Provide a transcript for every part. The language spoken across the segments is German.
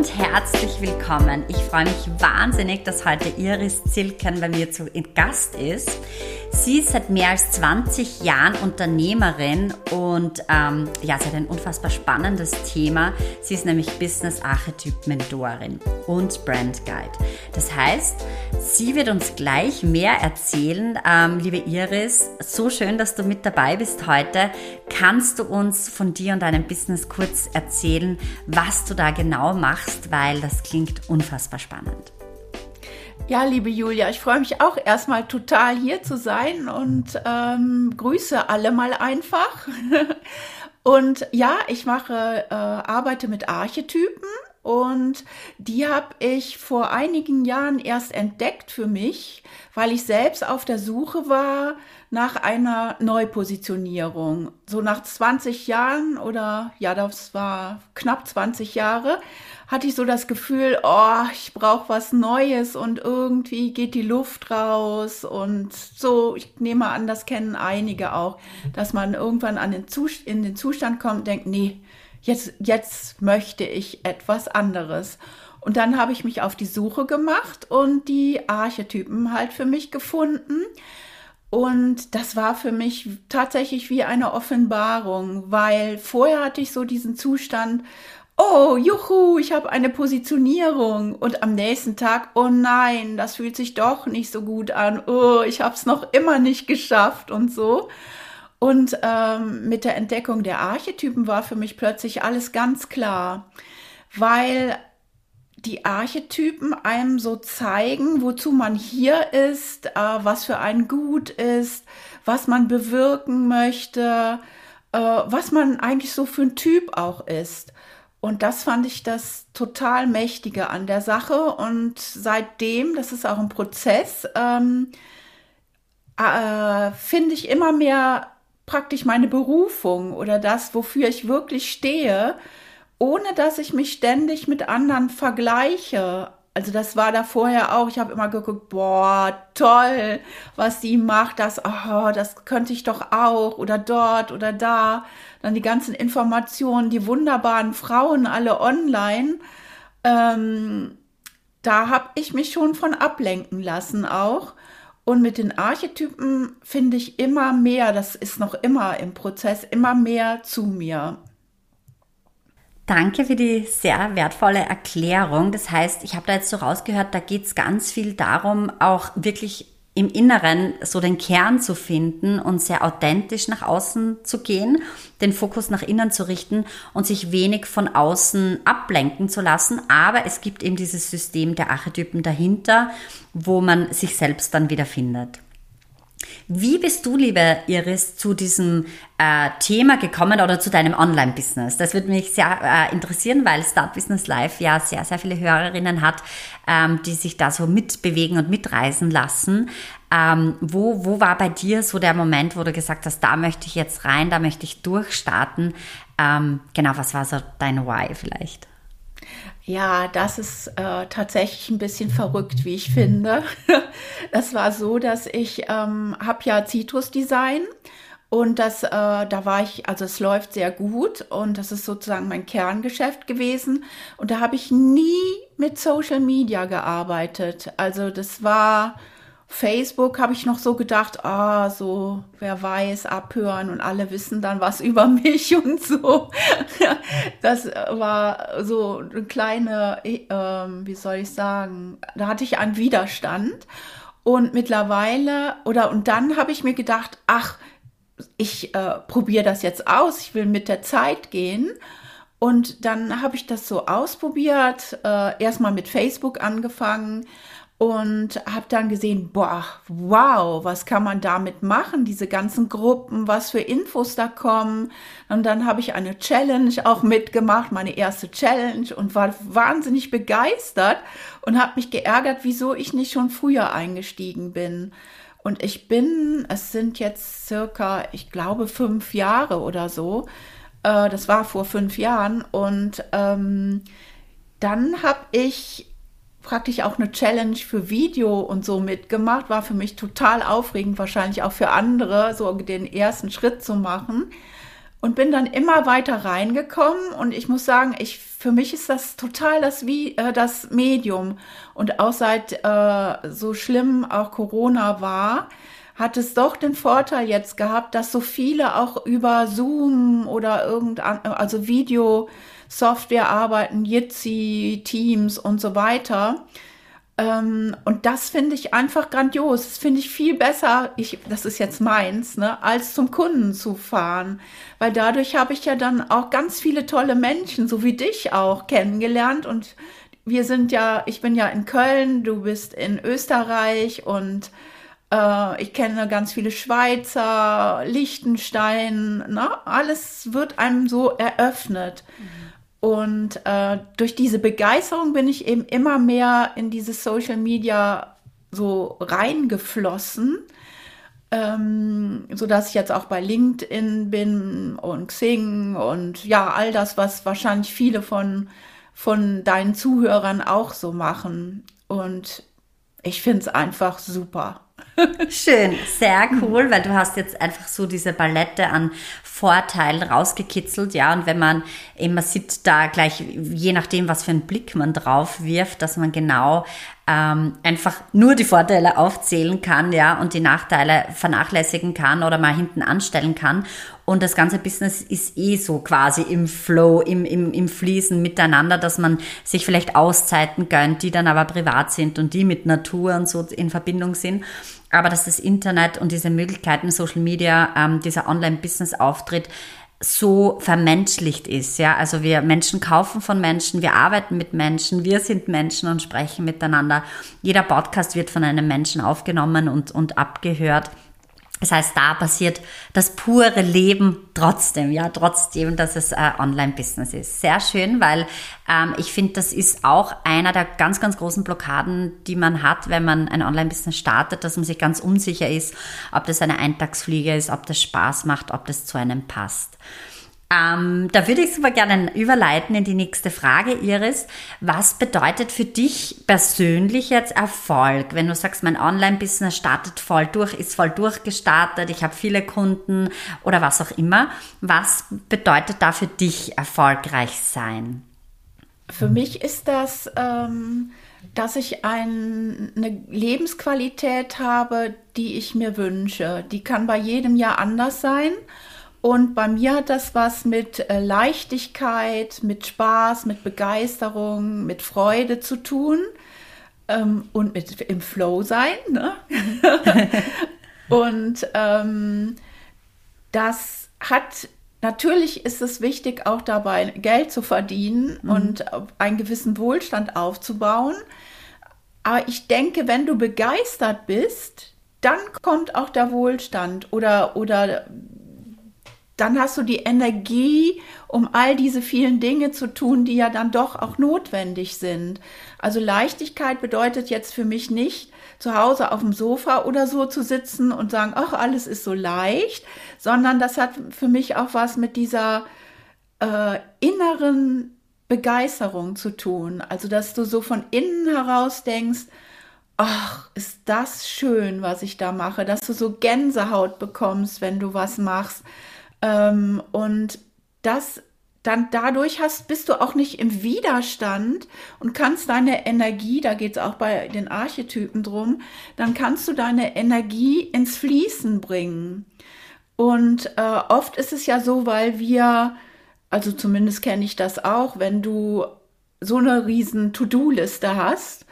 und herzlich willkommen. Ich freue mich wahnsinnig, dass heute Iris Zilken bei mir zu Gast ist. Sie ist seit mehr als 20 Jahren Unternehmerin und ähm, ja, sie hat ein unfassbar spannendes Thema. Sie ist nämlich Business Archetyp Mentorin und Brand Guide. Das heißt, sie wird uns gleich mehr erzählen. Ähm, liebe Iris, so schön, dass du mit dabei bist heute. Kannst du uns von dir und deinem Business kurz erzählen, was du da genau machst, weil das klingt unfassbar spannend. Ja, liebe Julia, ich freue mich auch erstmal total hier zu sein und ähm, grüße alle mal einfach. und ja, ich mache, äh, arbeite mit Archetypen und die habe ich vor einigen Jahren erst entdeckt für mich, weil ich selbst auf der Suche war nach einer Neupositionierung. So nach 20 Jahren oder ja, das war knapp 20 Jahre, hatte ich so das Gefühl, oh, ich brauche was Neues und irgendwie geht die Luft raus und so, ich nehme an, das kennen einige auch, dass man irgendwann an den in den Zustand kommt und denkt, nee, jetzt, jetzt möchte ich etwas anderes. Und dann habe ich mich auf die Suche gemacht und die Archetypen halt für mich gefunden. Und das war für mich tatsächlich wie eine Offenbarung, weil vorher hatte ich so diesen Zustand, oh, juhu, ich habe eine Positionierung. Und am nächsten Tag, oh nein, das fühlt sich doch nicht so gut an. Oh, ich habe es noch immer nicht geschafft und so. Und ähm, mit der Entdeckung der Archetypen war für mich plötzlich alles ganz klar, weil die Archetypen einem so zeigen, wozu man hier ist, äh, was für ein Gut ist, was man bewirken möchte, äh, was man eigentlich so für ein Typ auch ist. Und das fand ich das total Mächtige an der Sache. Und seitdem, das ist auch ein Prozess, ähm, äh, finde ich immer mehr praktisch meine Berufung oder das, wofür ich wirklich stehe, ohne dass ich mich ständig mit anderen vergleiche. Also das war da vorher auch. Ich habe immer geguckt, boah, toll, was sie macht. Das, oh, das könnte ich doch auch oder dort oder da. Dann die ganzen Informationen, die wunderbaren Frauen alle online. Ähm, da habe ich mich schon von ablenken lassen auch. Und mit den Archetypen finde ich immer mehr, das ist noch immer im Prozess, immer mehr zu mir. Danke für die sehr wertvolle Erklärung. Das heißt, ich habe da jetzt so rausgehört, da geht es ganz viel darum, auch wirklich im Inneren so den Kern zu finden und sehr authentisch nach außen zu gehen, den Fokus nach innen zu richten und sich wenig von außen ablenken zu lassen. Aber es gibt eben dieses System der Archetypen dahinter, wo man sich selbst dann wieder findet. Wie bist du, liebe Iris, zu diesem äh, Thema gekommen oder zu deinem Online-Business? Das würde mich sehr äh, interessieren, weil Start Business Live ja sehr, sehr viele Hörerinnen hat, ähm, die sich da so mitbewegen und mitreisen lassen. Ähm, wo, wo war bei dir so der Moment, wo du gesagt hast, da möchte ich jetzt rein, da möchte ich durchstarten? Ähm, genau, was war so dein Why vielleicht? Ja, das ist äh, tatsächlich ein bisschen verrückt, wie ich finde. das war so, dass ich ähm, habe ja Citrus Design und das, äh, da war ich, also es läuft sehr gut und das ist sozusagen mein Kerngeschäft gewesen. Und da habe ich nie mit Social Media gearbeitet. Also das war Facebook habe ich noch so gedacht, ah, so, wer weiß, abhören und alle wissen dann was über mich und so. das war so eine kleine, äh, wie soll ich sagen, da hatte ich einen Widerstand. Und mittlerweile, oder und dann habe ich mir gedacht, ach, ich äh, probiere das jetzt aus, ich will mit der Zeit gehen. Und dann habe ich das so ausprobiert, äh, erstmal mit Facebook angefangen und habe dann gesehen, boah, wow, was kann man damit machen, diese ganzen Gruppen, was für Infos da kommen. Und dann habe ich eine Challenge auch mitgemacht, meine erste Challenge und war wahnsinnig begeistert und habe mich geärgert, wieso ich nicht schon früher eingestiegen bin. Und ich bin, es sind jetzt circa, ich glaube, fünf Jahre oder so. Äh, das war vor fünf Jahren. Und ähm, dann habe ich praktisch auch eine Challenge für Video und so mitgemacht. War für mich total aufregend, wahrscheinlich auch für andere, so den ersten Schritt zu machen. und bin dann immer weiter reingekommen und ich muss sagen, ich für mich ist das total das wie äh, das Medium und auch seit äh, so schlimm auch Corona war, hat es doch den Vorteil jetzt gehabt, dass so viele auch über Zoom oder irgendein also Video-Software arbeiten, Jitsi, Teams und so weiter. Ähm, und das finde ich einfach grandios. Das finde ich viel besser, ich, das ist jetzt meins, ne, als zum Kunden zu fahren. Weil dadurch habe ich ja dann auch ganz viele tolle Menschen, so wie dich auch, kennengelernt. Und wir sind ja, ich bin ja in Köln, du bist in Österreich und äh, ich kenne ganz viele Schweizer, Liechtenstein, ne? alles wird einem so eröffnet. Mhm. Und äh, durch diese Begeisterung bin ich eben immer mehr in dieses Social Media so reingeflossen, ähm, so dass ich jetzt auch bei LinkedIn bin und Xing und ja all das, was wahrscheinlich viele von von deinen Zuhörern auch so machen. Und ich finde es einfach super. Schön, sehr cool, weil du hast jetzt einfach so diese Palette an Vorteilen rausgekitzelt, ja, und wenn man immer sieht, da gleich, je nachdem, was für einen Blick man drauf wirft, dass man genau ähm, einfach nur die Vorteile aufzählen kann, ja, und die Nachteile vernachlässigen kann oder mal hinten anstellen kann. Und das ganze Business ist eh so quasi im Flow, im, im, im Fließen miteinander, dass man sich vielleicht Auszeiten gönnt, die dann aber privat sind und die mit Natur und so in Verbindung sind aber dass das Internet und diese Möglichkeiten, Social Media, ähm, dieser Online-Business-Auftritt so vermenschlicht ist. Ja, also wir Menschen kaufen von Menschen, wir arbeiten mit Menschen, wir sind Menschen und sprechen miteinander. Jeder Podcast wird von einem Menschen aufgenommen und, und abgehört. Das heißt, da passiert das pure Leben trotzdem, ja, trotzdem, dass es äh, Online-Business ist. Sehr schön, weil ähm, ich finde, das ist auch einer der ganz, ganz großen Blockaden, die man hat, wenn man ein Online-Business startet, dass man sich ganz unsicher ist, ob das eine Eintagsfliege ist, ob das Spaß macht, ob das zu einem passt. Ähm, da würde ich super gerne überleiten in die nächste Frage, Iris. Was bedeutet für dich persönlich jetzt Erfolg? Wenn du sagst, mein Online-Business startet voll durch, ist voll durchgestartet, ich habe viele Kunden oder was auch immer. Was bedeutet da für dich erfolgreich sein? Für mich ist das, ähm, dass ich ein, eine Lebensqualität habe, die ich mir wünsche. Die kann bei jedem Jahr anders sein. Und bei mir hat das was mit äh, Leichtigkeit, mit Spaß, mit Begeisterung, mit Freude zu tun ähm, und mit im Flow sein. Ne? und ähm, das hat Natürlich ist es wichtig, auch dabei Geld zu verdienen mhm. und einen gewissen Wohlstand aufzubauen. Aber ich denke, wenn du begeistert bist, dann kommt auch der Wohlstand oder, oder dann hast du die Energie, um all diese vielen Dinge zu tun, die ja dann doch auch notwendig sind. Also Leichtigkeit bedeutet jetzt für mich nicht, zu Hause auf dem Sofa oder so zu sitzen und sagen, ach, alles ist so leicht, sondern das hat für mich auch was mit dieser äh, inneren Begeisterung zu tun. Also, dass du so von innen heraus denkst, ach, ist das schön, was ich da mache, dass du so Gänsehaut bekommst, wenn du was machst ähm, und das dann dadurch hast, bist du auch nicht im Widerstand und kannst deine Energie, da geht es auch bei den Archetypen drum, dann kannst du deine Energie ins Fließen bringen. Und äh, oft ist es ja so, weil wir, also zumindest kenne ich das auch, wenn du so eine riesen To-Do-Liste hast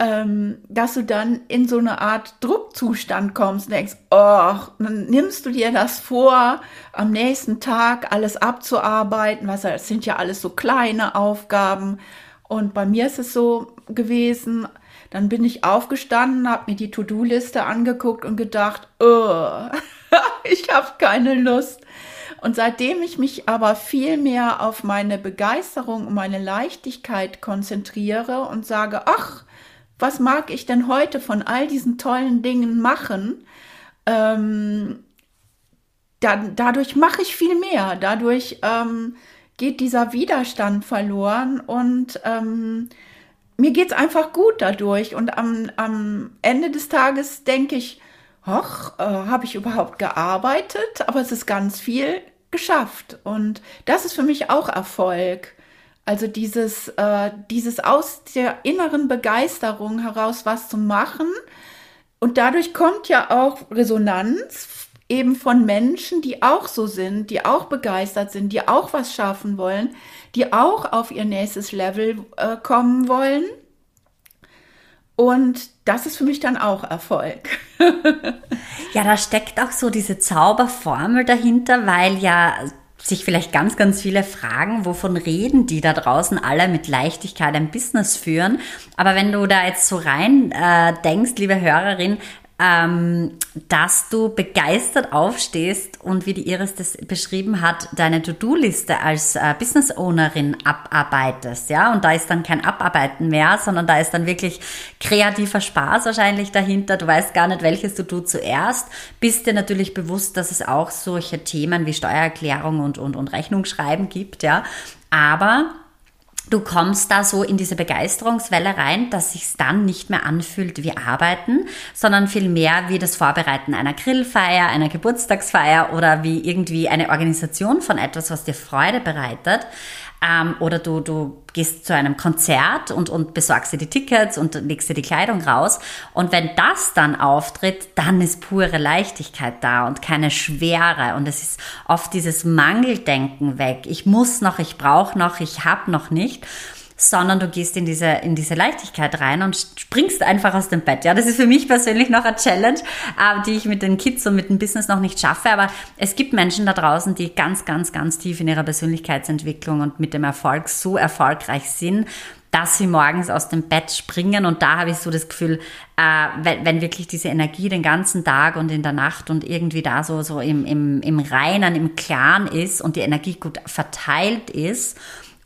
ähm, dass du dann in so eine Art Druckzustand kommst und denkst, oh, dann nimmst du dir das vor, am nächsten Tag alles abzuarbeiten, was das sind ja alles so kleine Aufgaben. Und bei mir ist es so gewesen, dann bin ich aufgestanden, habe mir die To-Do-Liste angeguckt und gedacht, oh, ich habe keine Lust. Und seitdem ich mich aber viel mehr auf meine Begeisterung und meine Leichtigkeit konzentriere und sage, ach, was mag ich denn heute von all diesen tollen Dingen machen? Ähm, dann, dadurch mache ich viel mehr. Dadurch ähm, geht dieser Widerstand verloren und ähm, mir geht es einfach gut dadurch. Und am, am Ende des Tages denke ich, ach, äh, habe ich überhaupt gearbeitet? Aber es ist ganz viel geschafft. Und das ist für mich auch Erfolg. Also dieses, äh, dieses aus der inneren Begeisterung heraus was zu machen. Und dadurch kommt ja auch Resonanz eben von Menschen, die auch so sind, die auch begeistert sind, die auch was schaffen wollen, die auch auf ihr nächstes Level äh, kommen wollen. Und das ist für mich dann auch Erfolg. ja, da steckt auch so diese Zauberformel dahinter, weil ja sich vielleicht ganz, ganz viele fragen, wovon reden die da draußen alle mit Leichtigkeit ein Business führen. Aber wenn du da jetzt so rein äh, denkst, liebe Hörerin, ähm, dass du begeistert aufstehst und wie die Iris das beschrieben hat, deine To-Do-Liste als äh, Business Ownerin abarbeitest, ja, und da ist dann kein Abarbeiten mehr, sondern da ist dann wirklich kreativer Spaß wahrscheinlich dahinter. Du weißt gar nicht, welches tust zuerst, bist dir natürlich bewusst, dass es auch solche Themen wie Steuererklärung und, und, und Rechnungsschreiben gibt, ja, aber du kommst da so in diese Begeisterungswelle rein, dass sich's dann nicht mehr anfühlt wie Arbeiten, sondern vielmehr wie das Vorbereiten einer Grillfeier, einer Geburtstagsfeier oder wie irgendwie eine Organisation von etwas, was dir Freude bereitet. Ähm, oder du, du gehst zu einem Konzert und, und besorgst dir die Tickets und legst dir die Kleidung raus. Und wenn das dann auftritt, dann ist pure Leichtigkeit da und keine Schwere. Und es ist oft dieses Mangeldenken weg. Ich muss noch, ich brauche noch, ich habe noch nicht sondern du gehst in diese, in diese Leichtigkeit rein und springst einfach aus dem Bett. Ja, das ist für mich persönlich noch eine Challenge, äh, die ich mit den Kids und mit dem Business noch nicht schaffe. Aber es gibt Menschen da draußen, die ganz, ganz, ganz tief in ihrer Persönlichkeitsentwicklung und mit dem Erfolg so erfolgreich sind, dass sie morgens aus dem Bett springen. Und da habe ich so das Gefühl, äh, wenn, wenn, wirklich diese Energie den ganzen Tag und in der Nacht und irgendwie da so, so im, im, im Reinen, im Klaren ist und die Energie gut verteilt ist,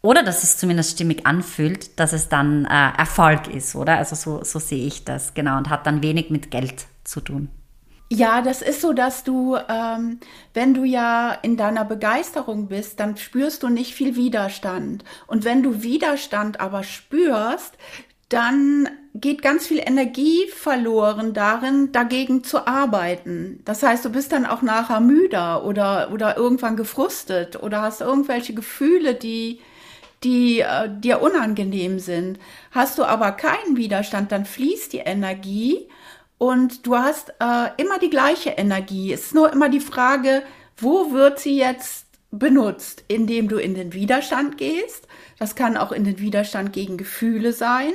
oder dass es zumindest stimmig anfühlt, dass es dann äh, Erfolg ist, oder? Also so, so sehe ich das, genau, und hat dann wenig mit Geld zu tun. Ja, das ist so, dass du, ähm, wenn du ja in deiner Begeisterung bist, dann spürst du nicht viel Widerstand. Und wenn du Widerstand aber spürst, dann geht ganz viel Energie verloren darin, dagegen zu arbeiten. Das heißt, du bist dann auch nachher müder oder, oder irgendwann gefrustet oder hast irgendwelche Gefühle, die, die äh, dir unangenehm sind. Hast du aber keinen Widerstand, dann fließt die Energie und du hast äh, immer die gleiche Energie. Es ist nur immer die Frage, wo wird sie jetzt benutzt? Indem du in den Widerstand gehst. Das kann auch in den Widerstand gegen Gefühle sein.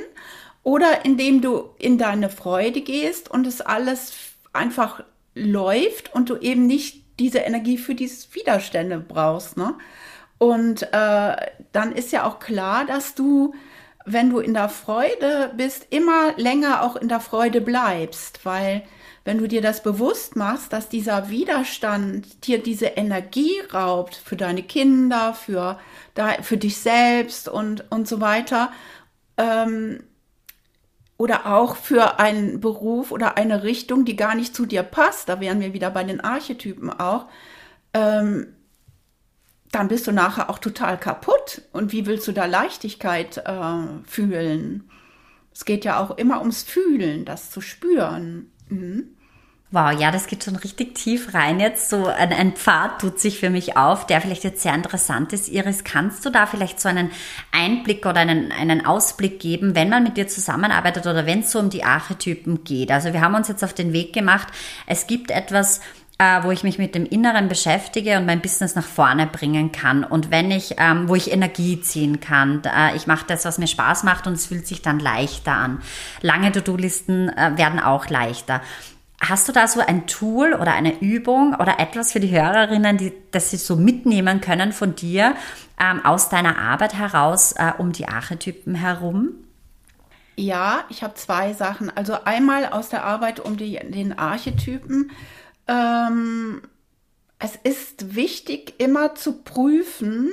Oder indem du in deine Freude gehst und es alles einfach läuft und du eben nicht diese Energie für diese Widerstände brauchst. Ne? Und äh, dann ist ja auch klar, dass du, wenn du in der Freude bist, immer länger auch in der Freude bleibst, weil wenn du dir das bewusst machst, dass dieser Widerstand dir diese Energie raubt für deine Kinder, für, für dich selbst und, und so weiter, ähm, oder auch für einen Beruf oder eine Richtung, die gar nicht zu dir passt, da wären wir wieder bei den Archetypen auch, ähm, dann bist du nachher auch total kaputt. Und wie willst du da Leichtigkeit äh, fühlen? Es geht ja auch immer ums Fühlen, das zu spüren. Mhm. Wow, ja, das geht schon richtig tief rein jetzt. So ein, ein, Pfad tut sich für mich auf, der vielleicht jetzt sehr interessant ist. Iris, kannst du da vielleicht so einen Einblick oder einen, einen Ausblick geben, wenn man mit dir zusammenarbeitet oder wenn es so um die Archetypen geht? Also wir haben uns jetzt auf den Weg gemacht. Es gibt etwas, äh, wo ich mich mit dem Inneren beschäftige und mein Business nach vorne bringen kann. Und wenn ich, ähm, wo ich Energie ziehen kann, äh, ich mache das, was mir Spaß macht und es fühlt sich dann leichter an. Lange To-Do-Listen äh, werden auch leichter. Hast du da so ein Tool oder eine Übung oder etwas für die Hörerinnen, die, das sie so mitnehmen können von dir ähm, aus deiner Arbeit heraus äh, um die Archetypen herum? Ja, ich habe zwei Sachen. Also einmal aus der Arbeit um die, den Archetypen ähm, es ist wichtig, immer zu prüfen,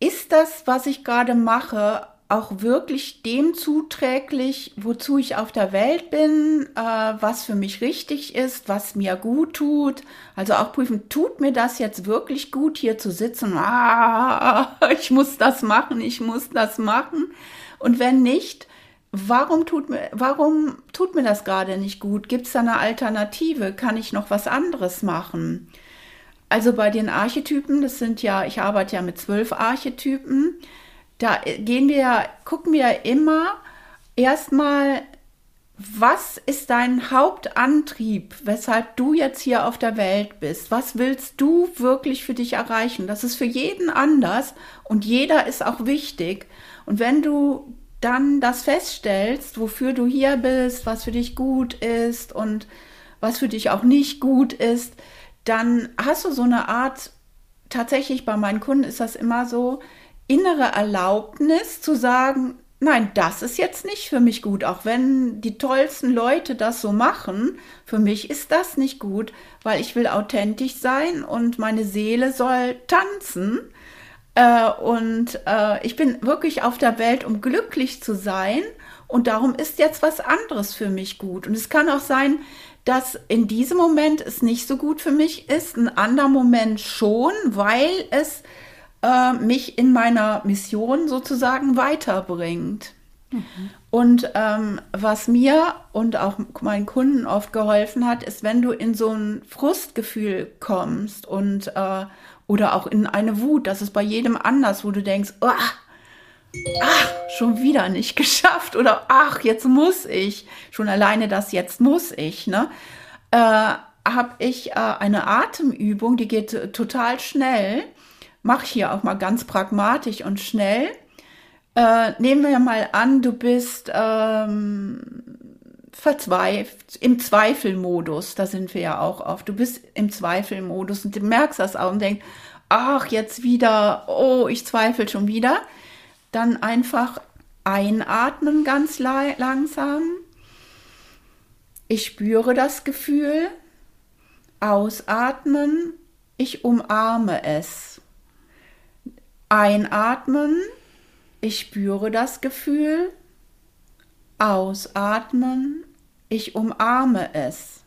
ist das, was ich gerade mache, auch wirklich dem zuträglich, wozu ich auf der Welt bin, äh, was für mich richtig ist, was mir gut tut. Also auch prüfen, tut mir das jetzt wirklich gut, hier zu sitzen? Ah, ich muss das machen, ich muss das machen. Und wenn nicht, warum tut mir, warum tut mir das gerade nicht gut? Gibt es da eine Alternative? Kann ich noch was anderes machen? also bei den Archetypen, das sind ja, ich arbeite ja mit zwölf Archetypen, da gehen wir, gucken wir immer erstmal, was ist dein Hauptantrieb, weshalb du jetzt hier auf der Welt bist? Was willst du wirklich für dich erreichen? Das ist für jeden anders und jeder ist auch wichtig. Und wenn du dann das feststellst, wofür du hier bist, was für dich gut ist und was für dich auch nicht gut ist, dann hast du so eine Art, tatsächlich bei meinen Kunden ist das immer so, innere Erlaubnis zu sagen, nein, das ist jetzt nicht für mich gut, auch wenn die tollsten Leute das so machen, für mich ist das nicht gut, weil ich will authentisch sein und meine Seele soll tanzen. Äh, und äh, ich bin wirklich auf der Welt, um glücklich zu sein. Und darum ist jetzt was anderes für mich gut. Und es kann auch sein, dass in diesem Moment es nicht so gut für mich ist, ein anderer Moment schon, weil es äh, mich in meiner Mission sozusagen weiterbringt. Mhm. Und ähm, was mir und auch meinen Kunden oft geholfen hat, ist, wenn du in so ein Frustgefühl kommst und äh, oder auch in eine Wut, das ist bei jedem anders, wo du denkst, oh, ach, schon wieder nicht geschafft oder ach, jetzt muss ich, schon alleine das jetzt muss ich, ne? Äh, habe ich äh, eine Atemübung, die geht total schnell. Mach hier auch mal ganz pragmatisch und schnell. Äh, nehmen wir mal an, du bist ähm, verzweifelt, im Zweifelmodus, da sind wir ja auch oft. Du bist im Zweifelmodus und du merkst das auch und denkst, ach, jetzt wieder, oh, ich zweifle schon wieder dann einfach einatmen ganz langsam. Ich spüre das Gefühl. Ausatmen. Ich umarme es. Einatmen. Ich spüre das Gefühl. Ausatmen. Ich umarme es.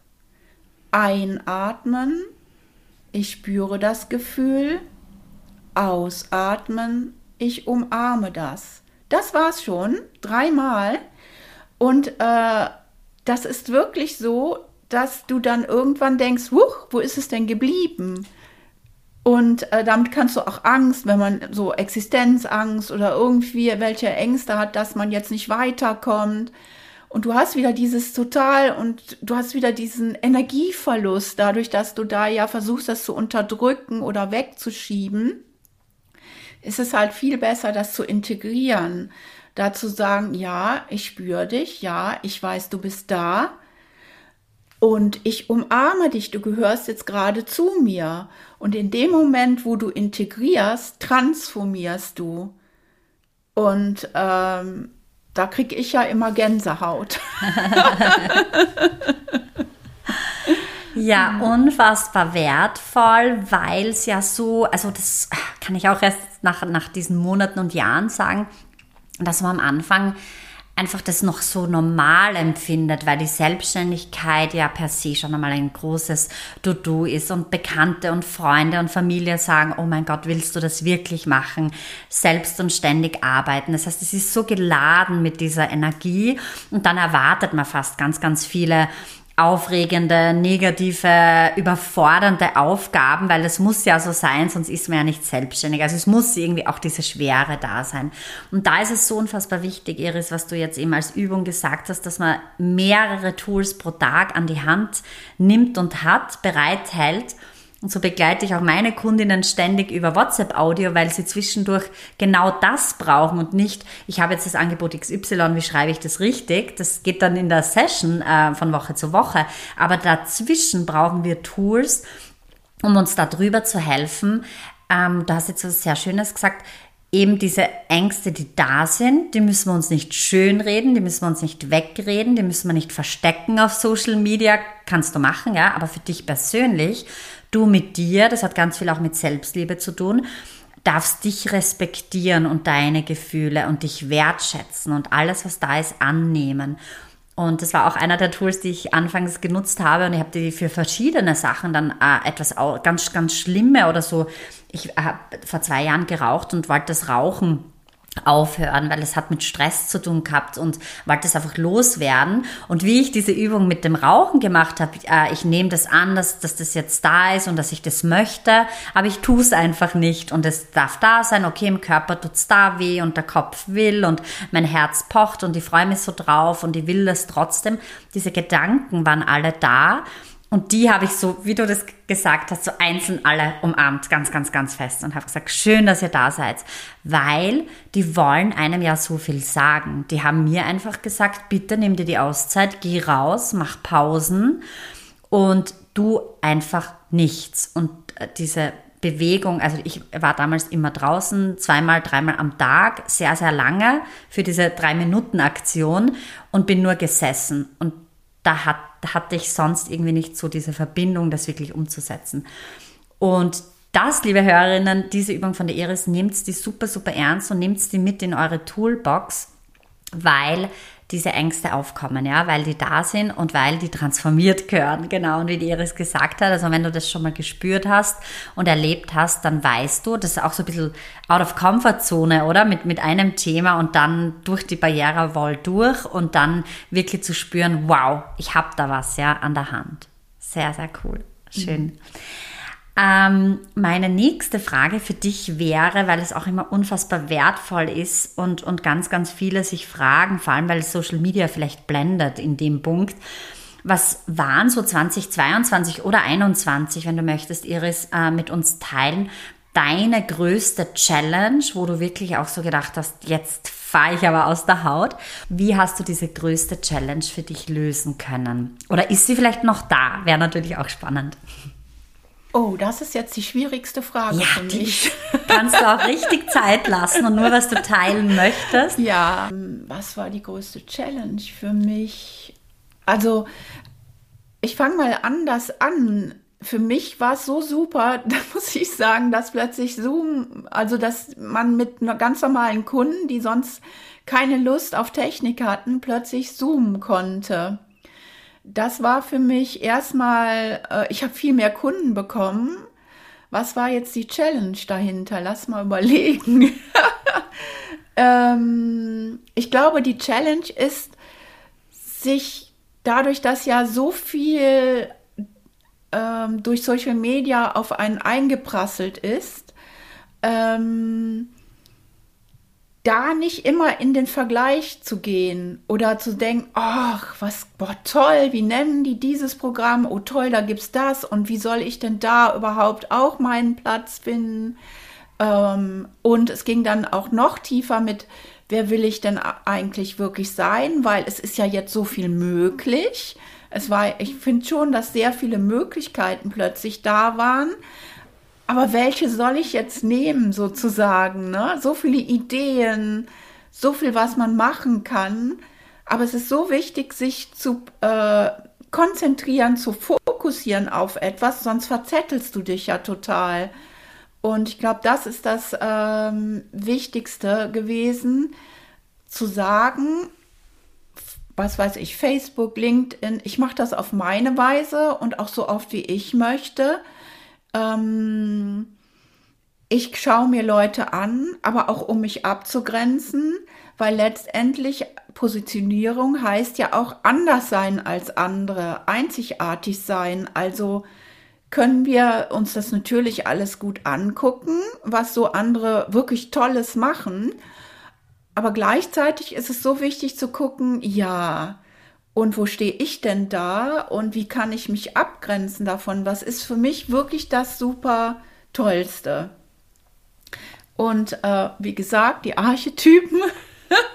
Einatmen. Ich spüre das Gefühl. Ausatmen ich umarme das. Das war's schon, dreimal. Und äh, das ist wirklich so, dass du dann irgendwann denkst, Huch, wo ist es denn geblieben? Und äh, damit kannst du auch Angst, wenn man so Existenzangst oder irgendwie welche Ängste hat, dass man jetzt nicht weiterkommt. Und du hast wieder dieses total und du hast wieder diesen Energieverlust dadurch, dass du da ja versuchst, das zu unterdrücken oder wegzuschieben ist es halt viel besser, das zu integrieren. Dazu sagen, ja, ich spüre dich, ja, ich weiß, du bist da und ich umarme dich, du gehörst jetzt gerade zu mir. Und in dem Moment, wo du integrierst, transformierst du. Und ähm, da kriege ich ja immer Gänsehaut. Ja, unfassbar wertvoll, weil es ja so, also das kann ich auch erst nach, nach diesen Monaten und Jahren sagen, dass man am Anfang einfach das noch so normal empfindet, weil die Selbstständigkeit ja per se schon einmal ein großes To-Do ist und Bekannte und Freunde und Familie sagen, oh mein Gott, willst du das wirklich machen? Selbst und ständig arbeiten. Das heißt, es ist so geladen mit dieser Energie und dann erwartet man fast ganz, ganz viele aufregende, negative, überfordernde Aufgaben, weil es muss ja so sein, sonst ist man ja nicht selbstständig. Also es muss irgendwie auch diese Schwere da sein. Und da ist es so unfassbar wichtig, Iris, was du jetzt eben als Übung gesagt hast, dass man mehrere Tools pro Tag an die Hand nimmt und hat, bereithält und so begleite ich auch meine Kundinnen ständig über WhatsApp-Audio, weil sie zwischendurch genau das brauchen und nicht, ich habe jetzt das Angebot XY, wie schreibe ich das richtig? Das geht dann in der Session äh, von Woche zu Woche. Aber dazwischen brauchen wir Tools, um uns darüber zu helfen. Ähm, du hast jetzt was sehr Schönes gesagt eben diese Ängste, die da sind, die müssen wir uns nicht schönreden, die müssen wir uns nicht wegreden, die müssen wir nicht verstecken auf Social Media, kannst du machen, ja, aber für dich persönlich du mit dir, das hat ganz viel auch mit Selbstliebe zu tun, darfst dich respektieren und deine Gefühle und dich wertschätzen und alles, was da ist, annehmen. Und das war auch einer der Tools, die ich anfangs genutzt habe und ich habe die für verschiedene Sachen dann äh, etwas ganz, ganz Schlimme oder so. Ich habe vor zwei Jahren geraucht und wollte das Rauchen aufhören, weil es hat mit Stress zu tun gehabt und wollte es einfach loswerden. Und wie ich diese Übung mit dem Rauchen gemacht habe, äh, ich nehme das an, dass, dass das jetzt da ist und dass ich das möchte, aber ich tue es einfach nicht und es darf da sein, okay, im Körper tut es da weh und der Kopf will und mein Herz pocht und ich freue mich so drauf und ich will das trotzdem. Diese Gedanken waren alle da und die habe ich so, wie du das gesagt hast, so einzeln alle umarmt, ganz, ganz, ganz fest und habe gesagt, schön, dass ihr da seid, weil die wollen einem ja so viel sagen. Die haben mir einfach gesagt, bitte nimm dir die Auszeit, geh raus, mach Pausen und du einfach nichts. Und äh, diese Bewegung, also ich war damals immer draußen, zweimal, dreimal am Tag, sehr, sehr lange für diese drei Minuten Aktion und bin nur gesessen. Und da hat, hatte ich sonst irgendwie nicht so diese Verbindung, das wirklich umzusetzen. Und das, liebe Hörerinnen, diese Übung von der Iris, nehmt die super, super ernst und nehmt die mit in eure Toolbox, weil diese Ängste aufkommen, ja, weil die da sind und weil die transformiert gehören. Genau, und wie die Iris gesagt hat, also wenn du das schon mal gespürt hast und erlebt hast, dann weißt du, das ist auch so ein bisschen out of comfort Zone, oder? Mit, mit einem Thema und dann durch die Barrierewall durch und dann wirklich zu spüren, wow, ich habe da was, ja, an der Hand. Sehr, sehr cool. Schön. Mhm. Ähm, meine nächste Frage für dich wäre, weil es auch immer unfassbar wertvoll ist und, und ganz, ganz viele sich fragen, vor allem weil Social Media vielleicht blendet in dem Punkt. Was waren so 2022 oder 2021, wenn du möchtest, Iris, äh, mit uns teilen, deine größte Challenge, wo du wirklich auch so gedacht hast, jetzt fahre ich aber aus der Haut. Wie hast du diese größte Challenge für dich lösen können? Oder ist sie vielleicht noch da? Wäre natürlich auch spannend. Oh, das ist jetzt die schwierigste Frage ja, für mich. Kannst du auch richtig Zeit lassen und nur was du teilen möchtest. Ja, was war die größte Challenge für mich? Also, ich fange mal anders an. Für mich war es so super, da muss ich sagen, dass plötzlich Zoom, also dass man mit ganz normalen Kunden, die sonst keine Lust auf Technik hatten, plötzlich Zoom konnte das war für mich erstmal, äh, ich habe viel mehr Kunden bekommen. Was war jetzt die Challenge dahinter? Lass mal überlegen. ähm, ich glaube, die Challenge ist, sich dadurch, dass ja so viel ähm, durch Social Media auf einen eingeprasselt ist, ähm, da nicht immer in den Vergleich zu gehen oder zu denken, ach, was, boah, toll, wie nennen die dieses Programm? Oh, toll, da gibt's das und wie soll ich denn da überhaupt auch meinen Platz finden? Ähm, und es ging dann auch noch tiefer mit, wer will ich denn eigentlich wirklich sein? Weil es ist ja jetzt so viel möglich. Es war, ich finde schon, dass sehr viele Möglichkeiten plötzlich da waren aber welche soll ich jetzt nehmen sozusagen? Ne? So viele Ideen, so viel, was man machen kann. Aber es ist so wichtig, sich zu äh, konzentrieren, zu fokussieren auf etwas, sonst verzettelst du dich ja total. Und ich glaube, das ist das ähm, Wichtigste gewesen, zu sagen, was weiß ich, Facebook, LinkedIn, ich mache das auf meine Weise und auch so oft, wie ich möchte. Ähm, ich schaue mir Leute an, aber auch um mich abzugrenzen, weil letztendlich Positionierung heißt ja auch anders sein als andere, einzigartig sein. Also können wir uns das natürlich alles gut angucken, was so andere wirklich Tolles machen. Aber gleichzeitig ist es so wichtig zu gucken, ja, und wo stehe ich denn da und wie kann ich mich abgrenzen davon? Was ist für mich wirklich das super Tollste? Und äh, wie gesagt, die Archetypen,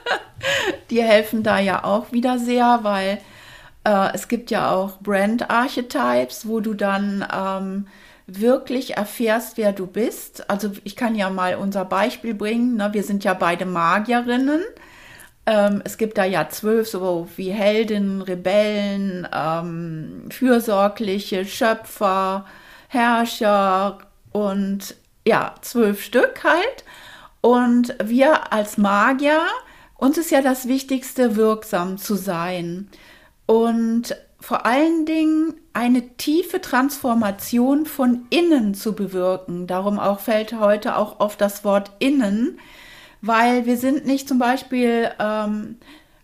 die helfen da ja auch wieder sehr, weil äh, es gibt ja auch Brand Archetypes, wo du dann ähm, wirklich erfährst, wer du bist. Also ich kann ja mal unser Beispiel bringen. Ne? Wir sind ja beide Magierinnen. Ähm, es gibt da ja zwölf, so wie Helden, Rebellen, ähm, Fürsorgliche, Schöpfer, Herrscher und ja, zwölf Stück halt. Und wir als Magier, uns ist ja das Wichtigste, wirksam zu sein. Und vor allen Dingen eine tiefe Transformation von innen zu bewirken. Darum auch fällt heute auch oft das Wort innen, weil wir sind nicht zum Beispiel ähm,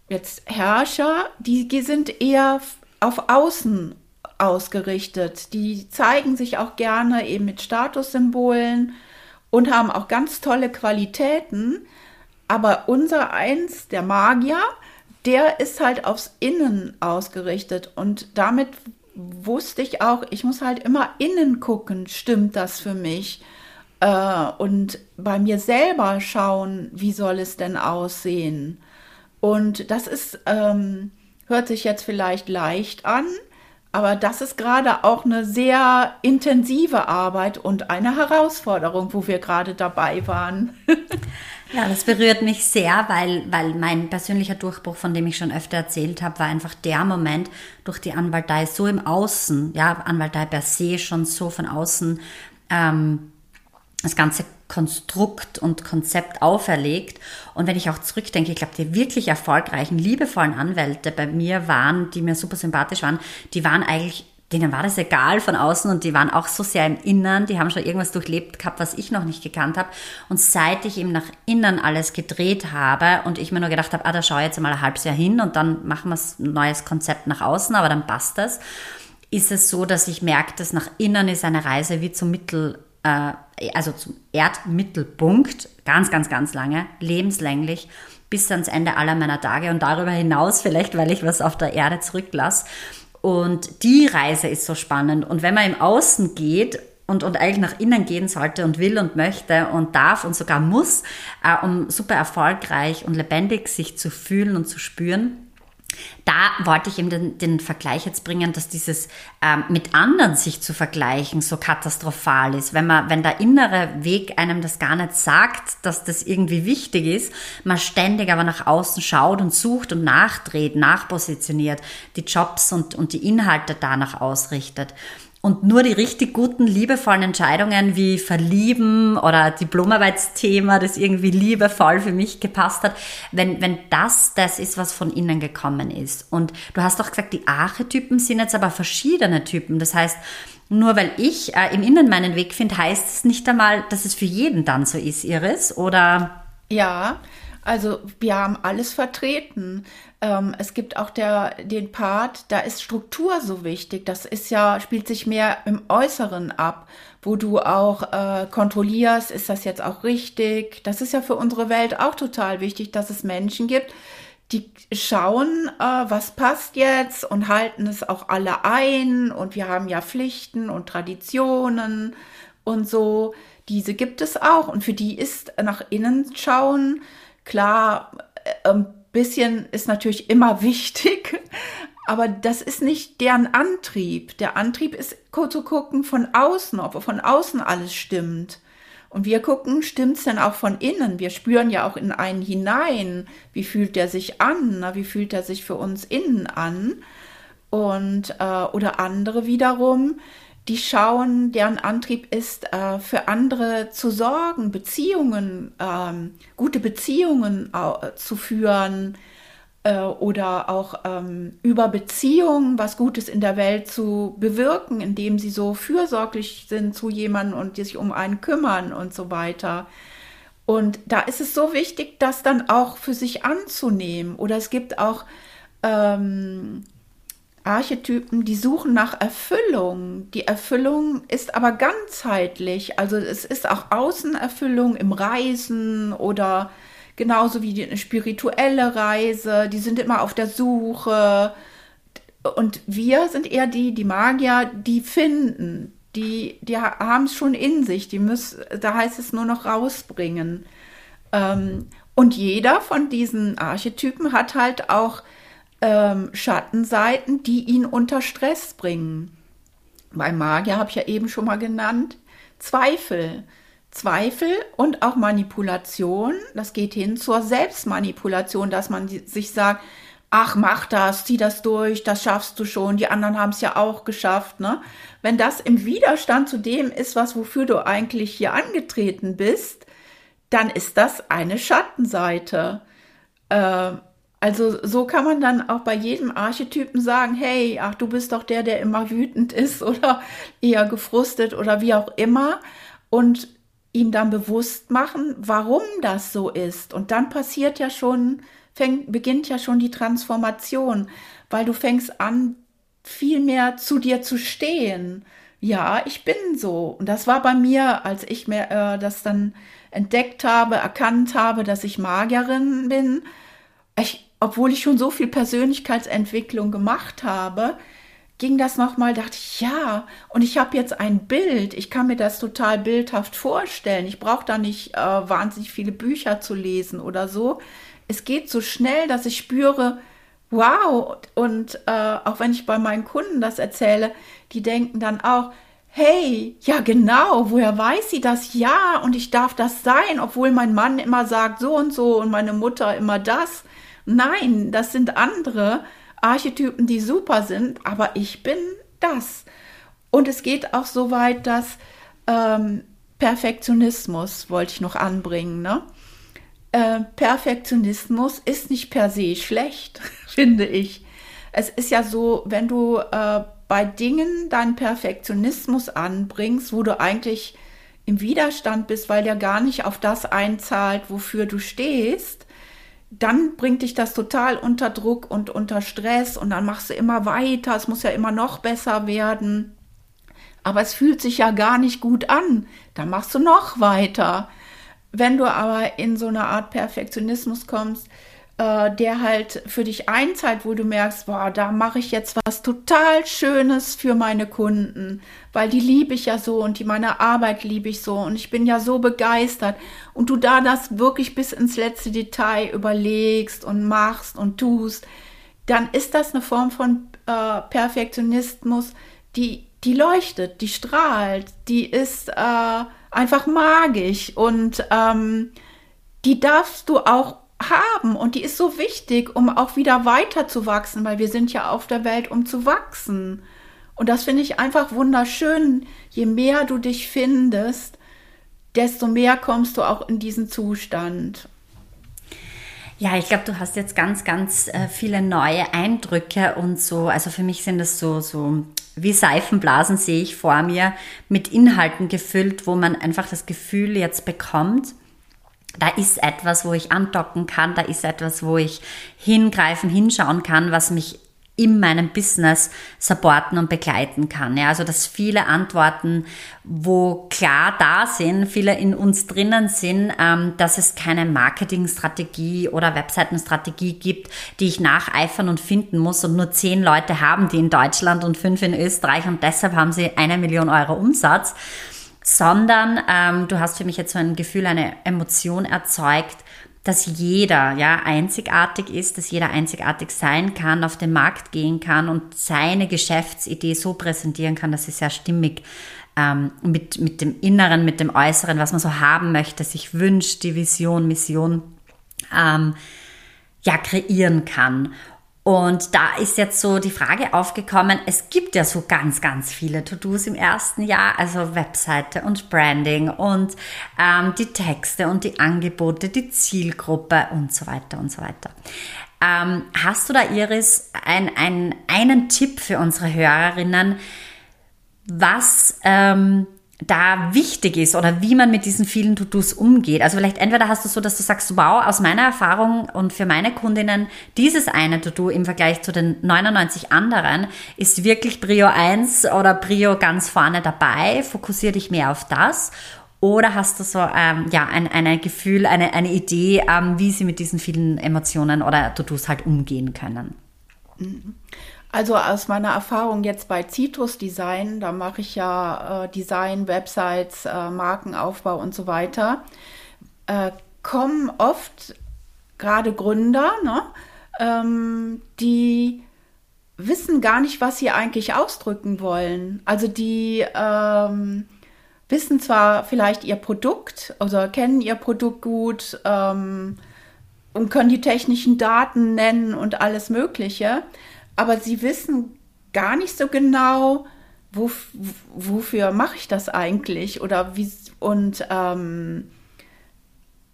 jetzt Herrscher, die, die sind eher auf Außen ausgerichtet. Die zeigen sich auch gerne eben mit Statussymbolen und haben auch ganz tolle Qualitäten. Aber unser eins, der Magier, der ist halt aufs Innen ausgerichtet. Und damit wusste ich auch, ich muss halt immer innen gucken, stimmt das für mich? Äh, und bei mir selber schauen, wie soll es denn aussehen? Und das ist, ähm, hört sich jetzt vielleicht leicht an, aber das ist gerade auch eine sehr intensive Arbeit und eine Herausforderung, wo wir gerade dabei waren. Ja, das berührt mich sehr, weil, weil mein persönlicher Durchbruch, von dem ich schon öfter erzählt habe, war einfach der Moment durch die Anwaltei so im Außen, ja, Anwaltei per se schon so von außen ähm, das ganze Konstrukt und Konzept auferlegt. Und wenn ich auch zurückdenke, ich glaube, die wirklich erfolgreichen, liebevollen Anwälte bei mir waren, die mir super sympathisch waren, die waren eigentlich denen war das egal von außen und die waren auch so sehr im Innern, die haben schon irgendwas durchlebt gehabt, was ich noch nicht gekannt habe. Und seit ich eben nach innen alles gedreht habe und ich mir nur gedacht habe, ah, da schaue ich jetzt mal ein halbes Jahr hin und dann machen wir ein neues Konzept nach außen, aber dann passt das, ist es so, dass ich merke, dass nach innen ist eine Reise wie zum Mittel, äh, also zum Erdmittelpunkt, ganz, ganz, ganz lange, lebenslänglich, bis ans Ende aller meiner Tage und darüber hinaus vielleicht, weil ich was auf der Erde zurücklasse. Und die Reise ist so spannend. Und wenn man im Außen geht und, und eigentlich nach innen gehen sollte und will und möchte und darf und sogar muss, äh, um super erfolgreich und lebendig sich zu fühlen und zu spüren, da wollte ich eben den, den Vergleich jetzt bringen, dass dieses ähm, mit anderen sich zu vergleichen so katastrophal ist. Wenn man, wenn der innere Weg einem das gar nicht sagt, dass das irgendwie wichtig ist, man ständig aber nach außen schaut und sucht und nachdreht, nachpositioniert, die Jobs und, und die Inhalte danach ausrichtet und nur die richtig guten, liebevollen Entscheidungen wie Verlieben oder Diplomarbeitsthema, das irgendwie liebevoll für mich gepasst hat, wenn, wenn das das ist, was von innen gekommen ist. Und du hast doch gesagt, die Archetypen sind jetzt aber verschiedene Typen. Das heißt, nur weil ich äh, im Innen meinen Weg finde, heißt es nicht einmal, dass es für jeden dann so ist, Iris, oder? Ja, also wir haben alles vertreten. Ähm, es gibt auch der, den Part, da ist Struktur so wichtig. Das ist ja, spielt sich mehr im Äußeren ab, wo du auch äh, kontrollierst, ist das jetzt auch richtig. Das ist ja für unsere Welt auch total wichtig, dass es Menschen gibt, die schauen, äh, was passt jetzt und halten es auch alle ein. Und wir haben ja Pflichten und Traditionen und so. Diese gibt es auch. Und für die ist nach innen schauen Klar, äh, ein bisschen ist natürlich immer wichtig, aber das ist nicht deren Antrieb. Der Antrieb ist zu gucken von außen, ob von außen alles stimmt. Und wir gucken, stimmt's denn auch von innen? Wir spüren ja auch in einen hinein. Wie fühlt der sich an? Wie fühlt er sich für uns innen an? Und äh, oder andere wiederum, die schauen, deren Antrieb ist, äh, für andere zu sorgen, Beziehungen, ähm, gute Beziehungen äh, zu führen äh, oder auch ähm, über Beziehungen was Gutes in der Welt zu bewirken, indem sie so fürsorglich sind zu jemandem und die sich um einen kümmern und so weiter. Und da ist es so wichtig, das dann auch für sich anzunehmen. Oder es gibt auch ähm, Archetypen, die suchen nach Erfüllung. Die Erfüllung ist aber ganzheitlich. Also es ist auch Außenerfüllung im Reisen oder genauso wie die spirituelle Reise. Die sind immer auf der Suche. Und wir sind eher die, die Magier, die finden. Die, die haben es schon in sich. Die müssen, da heißt es nur noch rausbringen. Ähm, und jeder von diesen Archetypen hat halt auch ähm, Schattenseiten, die ihn unter Stress bringen. Bei Magier habe ich ja eben schon mal genannt, Zweifel. Zweifel und auch Manipulation. Das geht hin zur Selbstmanipulation, dass man sich sagt, ach, mach das, zieh das durch, das schaffst du schon, die anderen haben es ja auch geschafft. Ne? Wenn das im Widerstand zu dem ist, was wofür du eigentlich hier angetreten bist, dann ist das eine Schattenseite. Äh, also so kann man dann auch bei jedem Archetypen sagen, hey, ach, du bist doch der, der immer wütend ist oder eher gefrustet oder wie auch immer. Und ihm dann bewusst machen, warum das so ist. Und dann passiert ja schon, fängt, beginnt ja schon die Transformation, weil du fängst an, viel mehr zu dir zu stehen. Ja, ich bin so. Und das war bei mir, als ich mir äh, das dann entdeckt habe, erkannt habe, dass ich Magierin bin. Ich, obwohl ich schon so viel Persönlichkeitsentwicklung gemacht habe, ging das nochmal, dachte ich, ja, und ich habe jetzt ein Bild, ich kann mir das total bildhaft vorstellen. Ich brauche da nicht äh, wahnsinnig viele Bücher zu lesen oder so. Es geht so schnell, dass ich spüre, wow, und äh, auch wenn ich bei meinen Kunden das erzähle, die denken dann auch, hey, ja genau, woher weiß sie das? Ja, und ich darf das sein, obwohl mein Mann immer sagt so und so und meine Mutter immer das. Nein, das sind andere Archetypen, die super sind, aber ich bin das. Und es geht auch so weit, dass ähm, Perfektionismus wollte ich noch anbringen. Ne? Äh, Perfektionismus ist nicht per se schlecht, finde ich. Es ist ja so, wenn du äh, bei Dingen deinen Perfektionismus anbringst, wo du eigentlich im Widerstand bist, weil der gar nicht auf das einzahlt, wofür du stehst, dann bringt dich das total unter Druck und unter Stress und dann machst du immer weiter, es muss ja immer noch besser werden. Aber es fühlt sich ja gar nicht gut an, dann machst du noch weiter. Wenn du aber in so eine Art Perfektionismus kommst, äh, der halt für dich einzahlt, wo du merkst, boah, da mache ich jetzt was total Schönes für meine Kunden, weil die liebe ich ja so und die meine Arbeit liebe ich so und ich bin ja so begeistert. Und du da das wirklich bis ins letzte Detail überlegst und machst und tust, dann ist das eine Form von äh, Perfektionismus, die die leuchtet, die strahlt, die ist äh, einfach magisch und ähm, die darfst du auch haben und die ist so wichtig, um auch wieder weiter zu wachsen, weil wir sind ja auf der Welt, um zu wachsen. Und das finde ich einfach wunderschön. Je mehr du dich findest, desto mehr kommst du auch in diesen Zustand. Ja, ich glaube, du hast jetzt ganz, ganz äh, viele neue Eindrücke und so. Also für mich sind das so, so wie Seifenblasen sehe ich vor mir mit Inhalten gefüllt, wo man einfach das Gefühl jetzt bekommt, da ist etwas, wo ich andocken kann, da ist etwas, wo ich hingreifen, hinschauen kann, was mich in meinem Business supporten und begleiten kann. Ja, also dass viele Antworten, wo klar da sind, viele in uns drinnen sind, ähm, dass es keine Marketingstrategie oder Webseitenstrategie gibt, die ich nacheifern und finden muss und nur zehn Leute haben die in Deutschland und fünf in Österreich und deshalb haben sie eine Million Euro Umsatz sondern ähm, du hast für mich jetzt so ein Gefühl, eine Emotion erzeugt, dass jeder ja einzigartig ist, dass jeder einzigartig sein kann, auf den Markt gehen kann und seine Geschäftsidee so präsentieren kann, dass sie sehr stimmig ähm, mit, mit dem Inneren, mit dem Äußeren, was man so haben möchte, sich wünscht, die Vision, Mission ähm, ja kreieren kann. Und da ist jetzt so die Frage aufgekommen, es gibt ja so ganz, ganz viele To-Dos im ersten Jahr, also Webseite und Branding und ähm, die Texte und die Angebote, die Zielgruppe und so weiter und so weiter. Ähm, hast du da, Iris, ein, ein, einen Tipp für unsere Hörerinnen, was ähm, da wichtig ist oder wie man mit diesen vielen To-Dos umgeht. Also vielleicht entweder hast du so, dass du sagst, wow, aus meiner Erfahrung und für meine Kundinnen, dieses eine To-Do im Vergleich zu den 99 anderen ist wirklich Prio 1 oder Prio ganz vorne dabei. Fokussiere dich mehr auf das. Oder hast du so ähm, ja, ein, ein Gefühl, eine, eine Idee, ähm, wie sie mit diesen vielen Emotionen oder To-Dos halt umgehen können? Mhm. Also aus meiner Erfahrung jetzt bei Citrus Design, da mache ich ja äh, Design, Websites, äh, Markenaufbau und so weiter, äh, kommen oft gerade Gründer, ne, ähm, die wissen gar nicht, was sie eigentlich ausdrücken wollen. Also die ähm, wissen zwar vielleicht ihr Produkt oder kennen ihr Produkt gut ähm, und können die technischen Daten nennen und alles Mögliche, aber sie wissen gar nicht so genau, wo, wofür mache ich das eigentlich oder wie und ähm,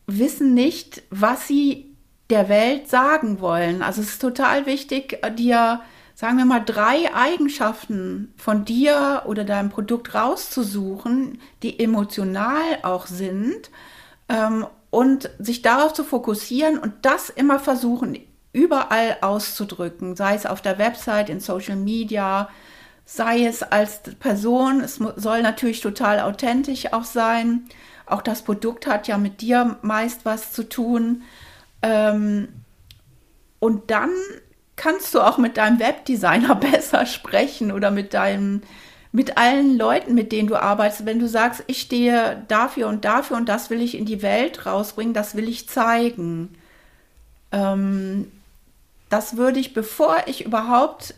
wissen nicht, was sie der Welt sagen wollen. Also es ist total wichtig, dir sagen wir mal, drei Eigenschaften von dir oder deinem Produkt rauszusuchen, die emotional auch sind ähm, und sich darauf zu fokussieren und das immer versuchen, überall auszudrücken, sei es auf der Website, in Social Media, sei es als Person. Es soll natürlich total authentisch auch sein. Auch das Produkt hat ja mit dir meist was zu tun. Ähm, und dann kannst du auch mit deinem Webdesigner besser sprechen oder mit deinem mit allen Leuten, mit denen du arbeitest, wenn du sagst, ich stehe dafür und dafür und das will ich in die Welt rausbringen, das will ich zeigen. Ähm, das würde ich, bevor ich überhaupt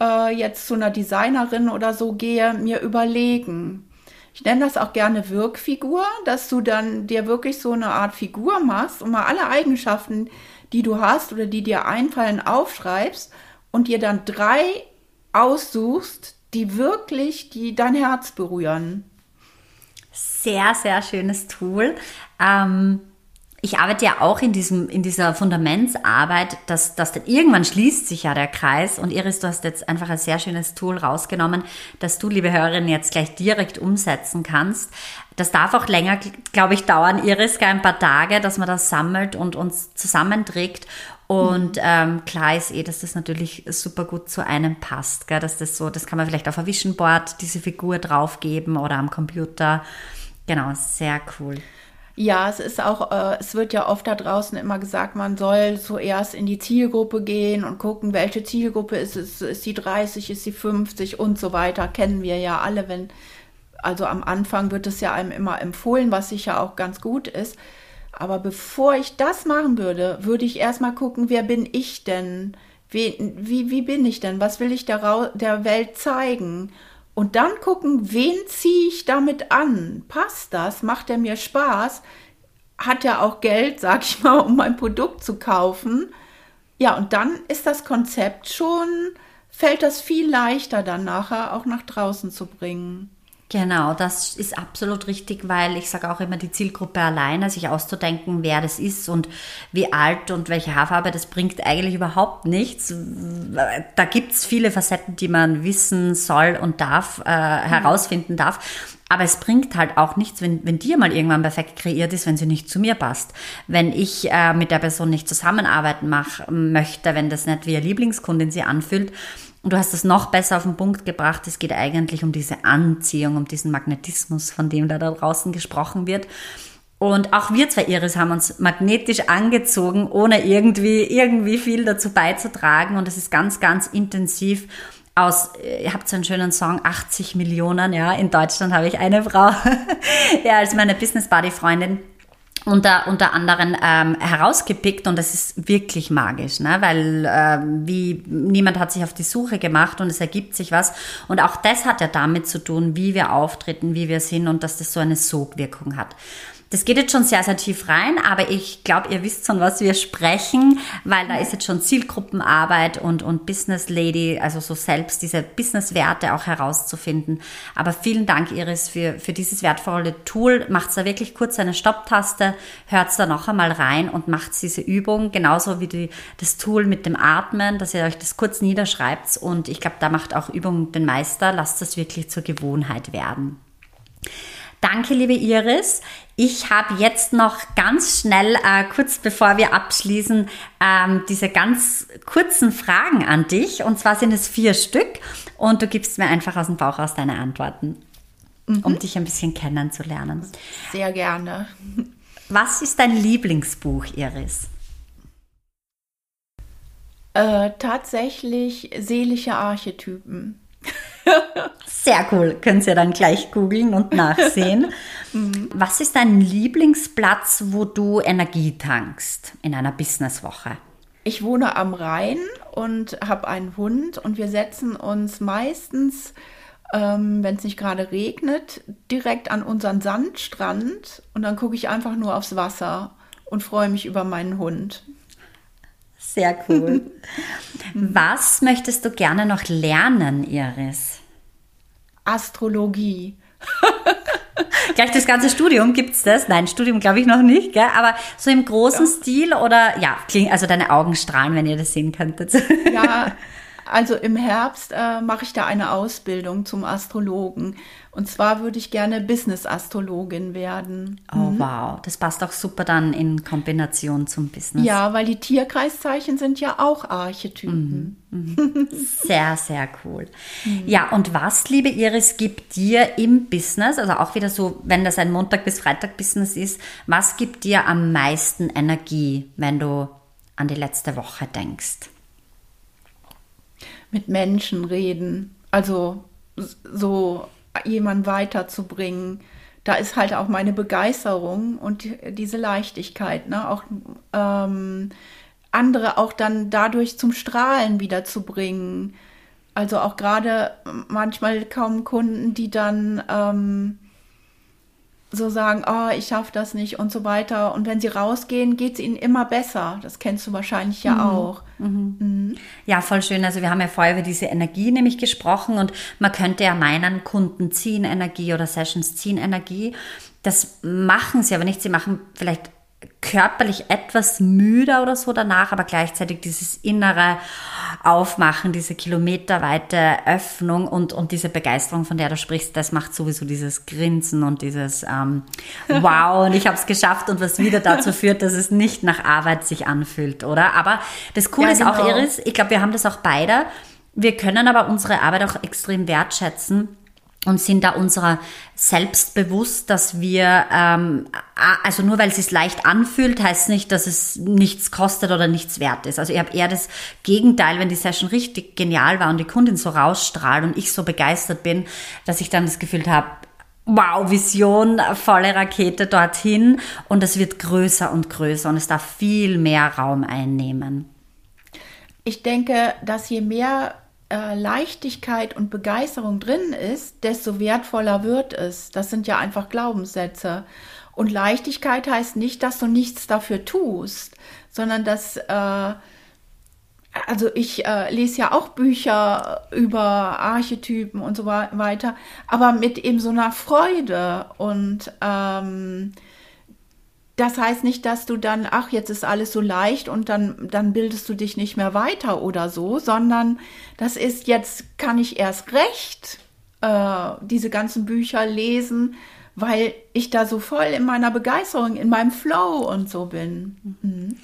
äh, jetzt zu einer Designerin oder so gehe, mir überlegen. Ich nenne das auch gerne Wirkfigur, dass du dann dir wirklich so eine Art Figur machst und mal alle Eigenschaften, die du hast oder die dir einfallen, aufschreibst und dir dann drei aussuchst, die wirklich die dein Herz berühren. Sehr, sehr schönes Tool. Ähm, ich arbeite ja auch in diesem, in dieser Fundamentsarbeit, dass, dass dann irgendwann schließt sich ja der Kreis. Und Iris, du hast jetzt einfach ein sehr schönes Tool rausgenommen, das du, liebe Hörerin, jetzt gleich direkt umsetzen kannst. Das darf auch länger, glaube ich, dauern, Iris, gar ein paar Tage, dass man das sammelt und uns zusammenträgt. Und mhm. ähm, klar ist eh, dass das natürlich super gut zu einem passt. Gell? Dass das so, das kann man vielleicht auf ein Vision Board diese Figur draufgeben oder am Computer. Genau, sehr cool. Ja, es ist auch, äh, es wird ja oft da draußen immer gesagt, man soll zuerst in die Zielgruppe gehen und gucken, welche Zielgruppe ist es, ist die 30, ist die 50 und so weiter. Kennen wir ja alle, wenn, also am Anfang wird es ja einem immer empfohlen, was sicher auch ganz gut ist. Aber bevor ich das machen würde, würde ich erstmal gucken, wer bin ich denn? Wie, wie, wie bin ich denn? Was will ich der, der Welt zeigen? Und dann gucken, wen ziehe ich damit an? Passt das? Macht er mir Spaß? Hat er auch Geld, sag ich mal, um mein Produkt zu kaufen? Ja, und dann ist das Konzept schon, fällt das viel leichter dann nachher auch nach draußen zu bringen. Genau, das ist absolut richtig, weil ich sage auch immer, die Zielgruppe alleine, sich auszudenken, wer das ist und wie alt und welche Haarfarbe, das bringt eigentlich überhaupt nichts. Da gibt's viele Facetten, die man wissen soll und darf, äh, herausfinden darf. Aber es bringt halt auch nichts, wenn, wenn dir mal irgendwann perfekt kreiert ist, wenn sie nicht zu mir passt. Wenn ich äh, mit der Person nicht zusammenarbeiten mach, möchte, wenn das nicht wie ihr Lieblingskundin sie anfühlt, und du hast es noch besser auf den Punkt gebracht. Es geht eigentlich um diese Anziehung, um diesen Magnetismus, von dem da, da draußen gesprochen wird. Und auch wir zwei Iris haben uns magnetisch angezogen, ohne irgendwie, irgendwie viel dazu beizutragen. Und es ist ganz, ganz intensiv aus, ihr habt so einen schönen Song, 80 Millionen, ja. In Deutschland habe ich eine Frau, ja, als meine Business Buddy Freundin unter, unter anderem ähm, herausgepickt und das ist wirklich magisch, ne? weil äh, wie niemand hat sich auf die Suche gemacht und es ergibt sich was und auch das hat ja damit zu tun, wie wir auftreten, wie wir sind und dass das so eine Sogwirkung hat. Das geht jetzt schon sehr, sehr tief rein, aber ich glaube, ihr wisst schon, was wir sprechen, weil da ist jetzt schon Zielgruppenarbeit und, und Business Lady, also so selbst diese Business-Werte auch herauszufinden. Aber vielen Dank, Iris, für, für dieses wertvolle Tool. Macht da wirklich kurz eine Stopptaste, hört da noch einmal rein und macht diese Übung, genauso wie die, das Tool mit dem Atmen, dass ihr euch das kurz niederschreibt. Und ich glaube, da macht auch Übung den Meister. Lasst das wirklich zur Gewohnheit werden. Danke, liebe Iris. Ich habe jetzt noch ganz schnell, äh, kurz bevor wir abschließen, ähm, diese ganz kurzen Fragen an dich. Und zwar sind es vier Stück. Und du gibst mir einfach aus dem Bauch aus deine Antworten, mhm. um dich ein bisschen kennenzulernen. Sehr gerne. Was ist dein Lieblingsbuch, Iris? Äh, tatsächlich seelische Archetypen. Sehr cool. Können Sie dann gleich googeln und nachsehen. mhm. Was ist dein Lieblingsplatz, wo du Energie tankst in einer Businesswoche? Ich wohne am Rhein und habe einen Hund und wir setzen uns meistens, ähm, wenn es nicht gerade regnet, direkt an unseren Sandstrand und dann gucke ich einfach nur aufs Wasser und freue mich über meinen Hund. Sehr cool. Was möchtest du gerne noch lernen, Iris? Astrologie. Gleich das ganze Studium gibt es das? Nein, Studium glaube ich noch nicht, gell? aber so im großen ja. Stil oder ja, also deine Augen strahlen, wenn ihr das sehen könntet. ja, also im Herbst äh, mache ich da eine Ausbildung zum Astrologen. Und zwar würde ich gerne Business-Astrologin werden. Oh, mhm. wow. Das passt auch super dann in Kombination zum Business. Ja, weil die Tierkreiszeichen sind ja auch Archetypen. Mhm. Mhm. Sehr, sehr cool. Mhm. Ja, und was, liebe Iris, gibt dir im Business, also auch wieder so, wenn das ein Montag bis Freitag Business ist, was gibt dir am meisten Energie, wenn du an die letzte Woche denkst? Mit Menschen reden. Also so jemanden weiterzubringen. Da ist halt auch meine Begeisterung und diese Leichtigkeit, ne? auch ähm, andere auch dann dadurch zum Strahlen wiederzubringen. Also auch gerade manchmal kommen Kunden, die dann ähm, so sagen, oh, ich schaffe das nicht und so weiter. Und wenn sie rausgehen, geht es ihnen immer besser. Das kennst du wahrscheinlich ja mhm. auch. Mhm. Mhm. Ja, voll schön. Also wir haben ja vorher über diese Energie nämlich gesprochen und man könnte ja meinen, Kunden ziehen Energie oder Sessions ziehen Energie. Das machen sie aber nicht. Sie machen vielleicht körperlich etwas müder oder so danach, aber gleichzeitig dieses innere Aufmachen, diese kilometerweite Öffnung und, und diese Begeisterung, von der du sprichst, das macht sowieso dieses Grinsen und dieses ähm, Wow und ich habe es geschafft und was wieder dazu führt, dass es nicht nach Arbeit sich anfühlt, oder? Aber das Coole ja, genau. ist auch, genau. Iris, ich glaube, wir haben das auch beide. Wir können aber unsere Arbeit auch extrem wertschätzen und sind da unserer selbst bewusst, dass wir, ähm, also nur weil es sich leicht anfühlt, heißt nicht, dass es nichts kostet oder nichts wert ist. Also ich habe eher das Gegenteil, wenn die Session richtig genial war und die Kundin so rausstrahlt und ich so begeistert bin, dass ich dann das Gefühl habe, wow, Vision, volle Rakete dorthin und es wird größer und größer und es darf viel mehr Raum einnehmen. Ich denke, dass je mehr äh, Leichtigkeit und Begeisterung drin ist, desto wertvoller wird es. Das sind ja einfach Glaubenssätze. Und Leichtigkeit heißt nicht, dass du nichts dafür tust, sondern dass, äh, also ich äh, lese ja auch Bücher über Archetypen und so weiter, aber mit eben so einer Freude und ähm, das heißt nicht, dass du dann, ach, jetzt ist alles so leicht und dann, dann bildest du dich nicht mehr weiter oder so, sondern das ist, jetzt kann ich erst recht äh, diese ganzen Bücher lesen, weil ich da so voll in meiner Begeisterung, in meinem Flow und so bin. Mhm.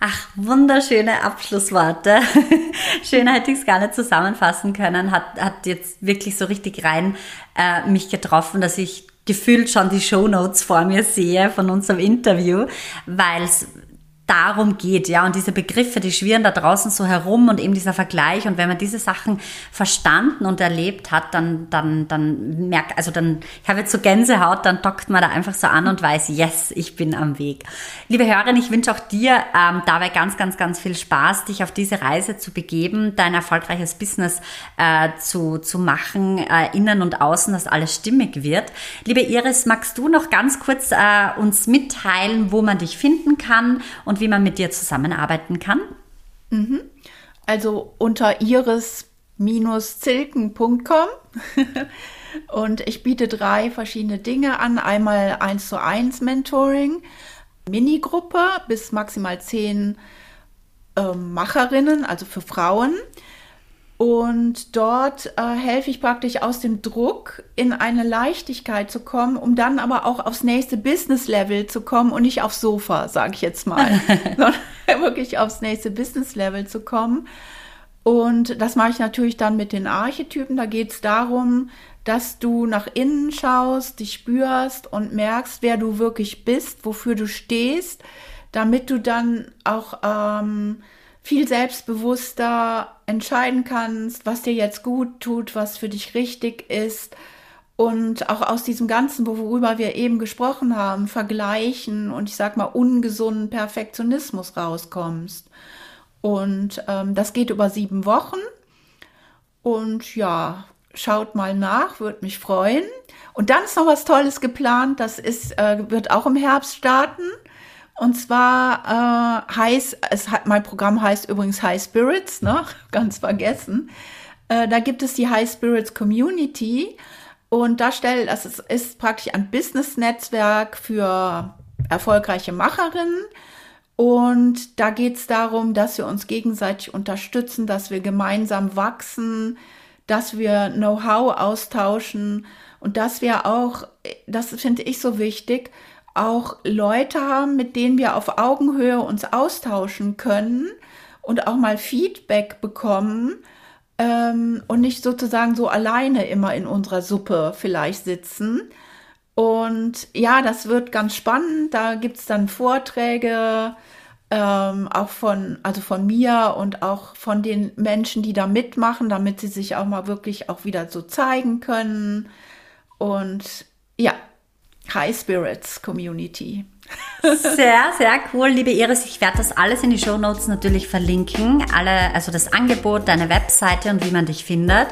Ach, wunderschöne Abschlussworte. Schön hätte ich es gar nicht zusammenfassen können. Hat, hat jetzt wirklich so richtig rein äh, mich getroffen, dass ich gefühlt schon die Shownotes vor mir sehe von unserem Interview, weil es darum geht, ja, und diese Begriffe, die schwirren da draußen so herum und eben dieser Vergleich und wenn man diese Sachen verstanden und erlebt hat, dann, dann, dann merkt, also dann, ich habe jetzt so Gänsehaut, dann dockt man da einfach so an und weiß, yes, ich bin am Weg. Liebe Hörerin, ich wünsche auch dir ähm, dabei ganz, ganz, ganz viel Spaß, dich auf diese Reise zu begeben, dein erfolgreiches Business äh, zu, zu machen, äh, innen und außen, dass alles stimmig wird. Liebe Iris, magst du noch ganz kurz äh, uns mitteilen, wo man dich finden kann und und wie man mit dir zusammenarbeiten kann? Mhm. Also unter iris-zilken.com und ich biete drei verschiedene Dinge an. Einmal 1 zu 1 Mentoring, Minigruppe bis maximal zehn äh, Macherinnen, also für Frauen. Und dort äh, helfe ich praktisch aus dem Druck in eine Leichtigkeit zu kommen, um dann aber auch aufs nächste Business-Level zu kommen und nicht aufs Sofa, sage ich jetzt mal, sondern wirklich aufs nächste Business-Level zu kommen. Und das mache ich natürlich dann mit den Archetypen. Da geht es darum, dass du nach innen schaust, dich spürst und merkst, wer du wirklich bist, wofür du stehst, damit du dann auch ähm, viel selbstbewusster entscheiden kannst, was dir jetzt gut tut, was für dich richtig ist und auch aus diesem Ganzen, worüber wir eben gesprochen haben, vergleichen und ich sag mal ungesunden Perfektionismus rauskommst. Und ähm, das geht über sieben Wochen. Und ja, schaut mal nach, würde mich freuen. Und dann ist noch was Tolles geplant. Das ist, äh, wird auch im Herbst starten. Und zwar äh, heißt, es hat, mein Programm heißt übrigens High Spirits, ne? ganz vergessen. Äh, da gibt es die High Spirits Community und da stellt, das ist, ist praktisch ein Business-Netzwerk für erfolgreiche Macherinnen. Und da geht es darum, dass wir uns gegenseitig unterstützen, dass wir gemeinsam wachsen, dass wir Know-how austauschen und dass wir auch, das finde ich so wichtig, auch Leute haben, mit denen wir auf Augenhöhe uns austauschen können und auch mal Feedback bekommen ähm, und nicht sozusagen so alleine immer in unserer Suppe vielleicht sitzen. Und ja, das wird ganz spannend. Da gibt es dann Vorträge, ähm, auch von, also von mir und auch von den Menschen, die da mitmachen, damit sie sich auch mal wirklich auch wieder so zeigen können. Und ja, High Spirits Community. Sehr, sehr cool, liebe Iris. Ich werde das alles in die Show Notes natürlich verlinken. Alle, also das Angebot, deine Webseite und wie man dich findet.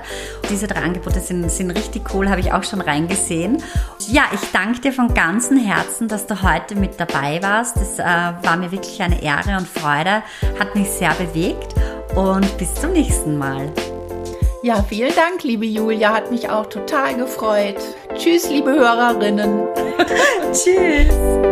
Diese drei Angebote sind, sind richtig cool, habe ich auch schon reingesehen. Ja, ich danke dir von ganzem Herzen, dass du heute mit dabei warst. Das äh, war mir wirklich eine Ehre und Freude, hat mich sehr bewegt und bis zum nächsten Mal. Ja, vielen Dank, liebe Julia, hat mich auch total gefreut. Tschüss, liebe Hörerinnen. Tschüss.